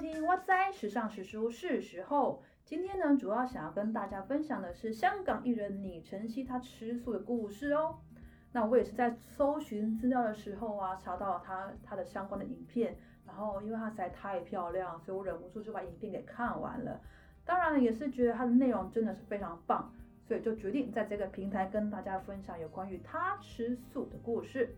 听哇塞时尚时书是时候。今天呢，主要想要跟大家分享的是香港艺人李晨曦她吃素的故事哦。那我也是在搜寻资料的时候啊，查到了她她的相关的影片，然后因为她实在太漂亮，所以我忍不住就把影片给看完了。当然也是觉得她的内容真的是非常棒，所以就决定在这个平台跟大家分享有关于她吃素的故事。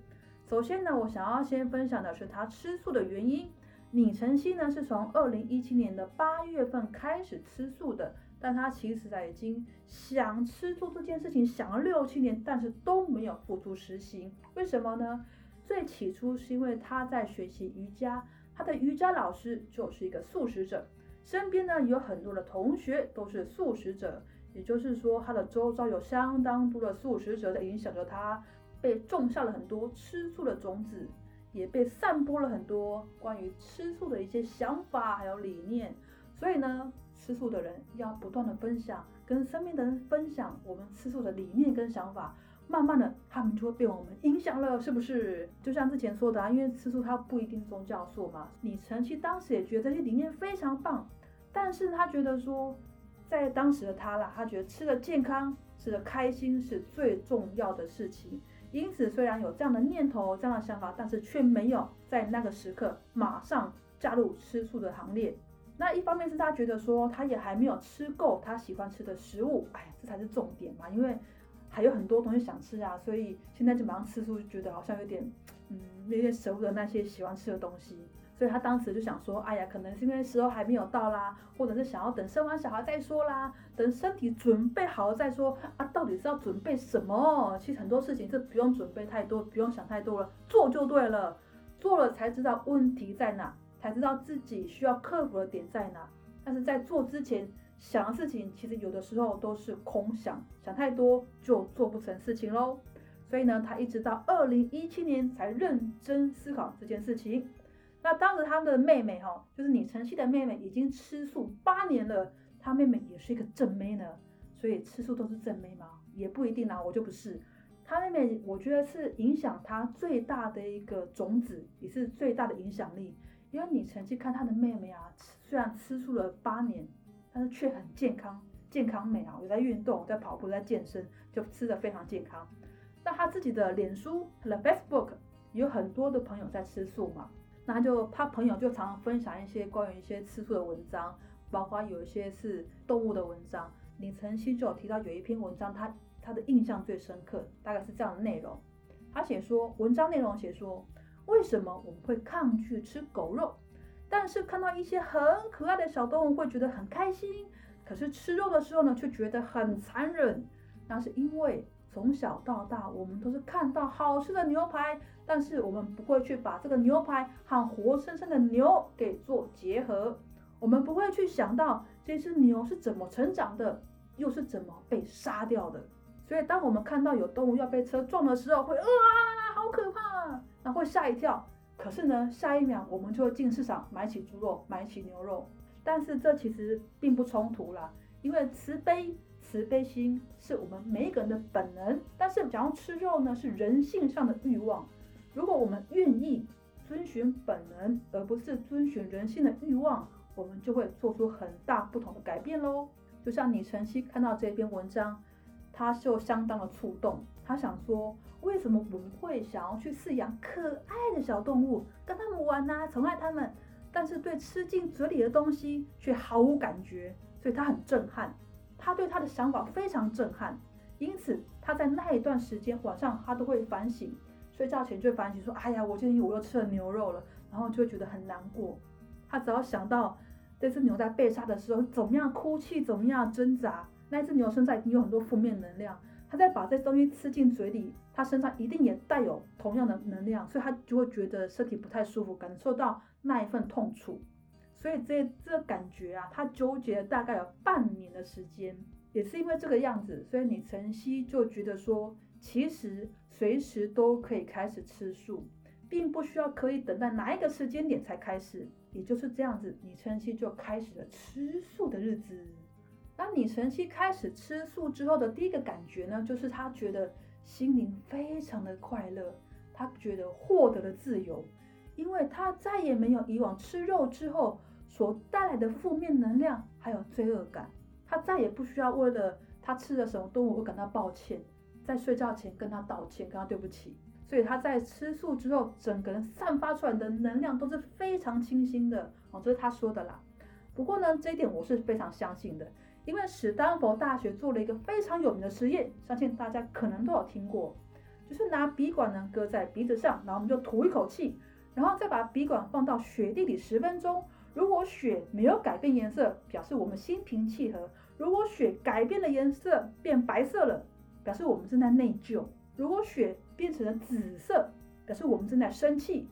首先呢，我想要先分享的是她吃素的原因。李晨曦呢是从二零一七年的八月份开始吃素的，但他其实已经想吃素这件事情想了六七年，但是都没有付诸实行。为什么呢？最起初是因为他在学习瑜伽，他的瑜伽老师就是一个素食者，身边呢有很多的同学都是素食者，也就是说他的周遭有相当多的素食者的影响着他，被种下了很多吃素的种子。也被散播了很多关于吃素的一些想法，还有理念。所以呢，吃素的人要不断的分享，跟身边的人分享我们吃素的理念跟想法。慢慢的，他们就会被我们影响了，是不是？就像之前说的啊，因为吃素它不一定宗教素嘛。李晨曦当时也觉得这些理念非常棒，但是他觉得说，在当时的他啦，他觉得吃的健康、吃的开心是最重要的事情。因此，虽然有这样的念头、这样的想法，但是却没有在那个时刻马上加入吃素的行列。那一方面是他觉得说，他也还没有吃够他喜欢吃的食物，哎，这才是重点嘛，因为还有很多东西想吃啊，所以现在就马上吃素，就觉得好像有点，嗯，有点舍不得那些喜欢吃的东西。所以他当时就想说，哎呀，可能是因为时候还没有到啦，或者是想要等生完小孩再说啦，等身体准备好了再说啊。到底是要准备什么？其实很多事情是不用准备太多，不用想太多了，做就对了。做了才知道问题在哪，才知道自己需要克服的点在哪。但是在做之前想的事情，其实有的时候都是空想，想太多就做不成事情喽。所以呢，他一直到二零一七年才认真思考这件事情。那当时他的妹妹哈，就是李晨曦的妹妹，已经吃素八年了。他妹妹也是一个正妹呢，所以吃素都是正妹吗？也不一定啊，我就不是。他妹妹，我觉得是影响他最大的一个种子，也是最大的影响力。因为李晨曦看他的妹妹啊，虽然吃素了八年，但是却很健康，健康美啊，有在运动，在跑步，在健身，就吃的非常健康。那他自己的脸书，他的 Facebook 有很多的朋友在吃素嘛。那就他朋友就常常分享一些关于一些吃素的文章，包括有一些是动物的文章。李晨曦就有提到有一篇文章，他他的印象最深刻，大概是这样的内容。他写说，文章内容写说，为什么我们会抗拒吃狗肉，但是看到一些很可爱的小动物会觉得很开心，可是吃肉的时候呢，却觉得很残忍。那是因为。从小到大，我们都是看到好吃的牛排，但是我们不会去把这个牛排和活生生的牛给做结合。我们不会去想到这只牛是怎么成长的，又是怎么被杀掉的。所以，当我们看到有动物要被车撞的时候，会啊，好可怕，那会吓一跳。可是呢，下一秒我们就会进市场买起猪肉，买起牛肉。但是这其实并不冲突啦，因为慈悲。慈悲心是我们每一个人的本能，但是想要吃肉呢，是人性上的欲望。如果我们愿意遵循本能，而不是遵循人性的欲望，我们就会做出很大不同的改变喽。就像李晨曦看到这篇文章，他就相当的触动。他想说，为什么我们会想要去饲养可爱的小动物，跟他们玩啊，宠爱他们，但是对吃进嘴里的东西却毫无感觉，所以他很震撼。他对他的想法非常震撼，因此他在那一段时间晚上他都会反省，睡觉前就会反省说：“哎呀，我今天我又吃了牛肉了。”然后就会觉得很难过。他只要想到这只牛在被杀的时候怎么样哭泣，怎么样挣扎，那只牛身上已经有很多负面能量。他再把这东西吃进嘴里，他身上一定也带有同样的能量，所以他就会觉得身体不太舒服，感受到那一份痛楚。所以这这感觉啊，他纠结了大概有半年的时间，也是因为这个样子，所以李晨曦就觉得说，其实随时都可以开始吃素，并不需要可以等待哪一个时间点才开始。也就是这样子，李晨曦就开始了吃素的日子。当李晨曦开始吃素之后的第一个感觉呢，就是他觉得心灵非常的快乐，他觉得获得了自由，因为他再也没有以往吃肉之后。所带来的负面能量还有罪恶感。他再也不需要为了他吃了什么动物会感到抱歉，在睡觉前跟他道歉，跟他对不起。所以他在吃素之后，整个人散发出来的能量都是非常清新的哦，这是他说的啦。不过呢，这一点我是非常相信的，因为史丹佛大学做了一个非常有名的实验，相信大家可能都有听过，就是拿笔管呢搁在鼻子上，然后我们就吐一口气，然后再把笔管放到雪地里十分钟。如果血没有改变颜色，表示我们心平气和；如果血改变了颜色，变白色了，表示我们正在内疚；如果血变成了紫色，表示我们正在生气。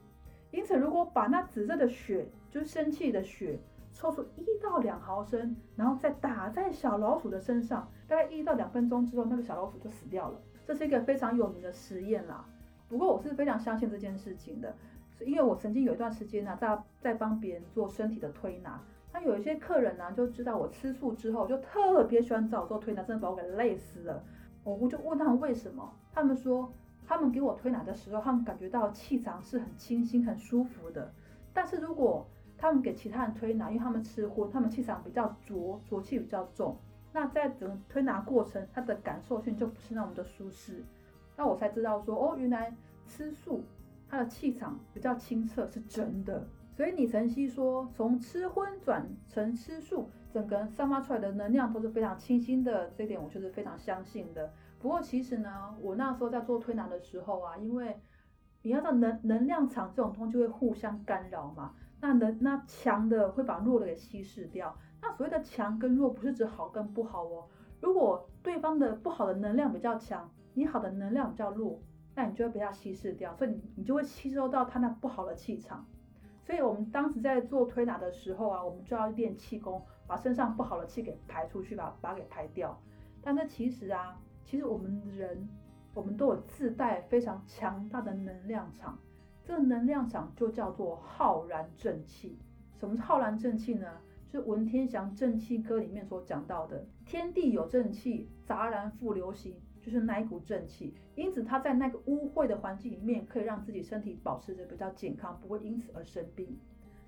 因此，如果把那紫色的血，就是生气的血，抽出一到两毫升，然后再打在小老鼠的身上，大概一到两分钟之后，那个小老鼠就死掉了。这是一个非常有名的实验啦。不过，我是非常相信这件事情的。因为我曾经有一段时间呢，在在帮别人做身体的推拿，那有一些客人呢就知道我吃素之后，就特别喜欢找我做推拿，真的把我给累死了。我我就问他们为什么，他们说他们给我推拿的时候，他们感觉到气场是很清新、很舒服的。但是如果他们给其他人推拿，因为他们吃荤，他们气场比较浊，浊气比较重，那在整个推拿过程，他的感受性就不是那么的舒适。那我才知道说，哦，原来吃素。他的气场比较清澈，是真的。所以李晨曦说，从吃荤转成吃素，整个散发出来的能量都是非常清新的。这点我就是非常相信的。不过其实呢，我那时候在做推拿的时候啊，因为你要知道能能量场这种东西会互相干扰嘛。那能那强的会把弱的给稀释掉。那所谓的强跟弱，不是指好跟不好哦。如果对方的不好的能量比较强，你好的能量比较弱。那你就会被它稀释掉，所以你你就会吸收到它那不好的气场。所以我们当时在做推拿的时候啊，我们就要练气功，把身上不好的气给排出去，把把它给排掉。但是其实啊，其实我们人我们都有自带非常强大的能量场，这能量场就叫做浩然正气。什么是浩然正气呢？就是文天祥正气歌里面所讲到的，天地有正气，杂然复流行。就是那一股正气，因此他在那个污秽的环境里面，可以让自己身体保持着比较健康，不会因此而生病。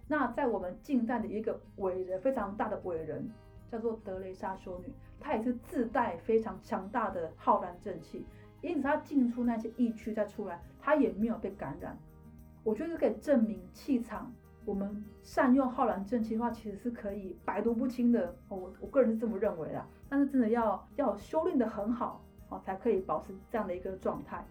那在我们近代的一个伟人，非常大的伟人，叫做德雷莎修女，她也是自带非常强大的浩然正气，因此她进出那些疫区再出来，她也没有被感染。我觉得可以证明气场，我们善用浩然正气的话，其实是可以百毒不侵的。我我个人是这么认为的，但是真的要要修炼的很好。哦，才可以保持这样的一个状态。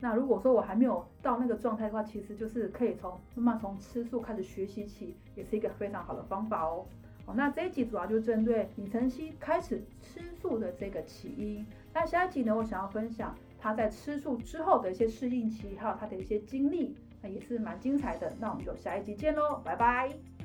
那如果说我还没有到那个状态的话，其实就是可以从慢慢从吃素开始学习起，也是一个非常好的方法哦。好，那这一集主要就针对李晨曦开始吃素的这个起因。那下一集呢，我想要分享他在吃素之后的一些适应期，还有他的一些经历，那也是蛮精彩的。那我们就下一集见喽，拜拜。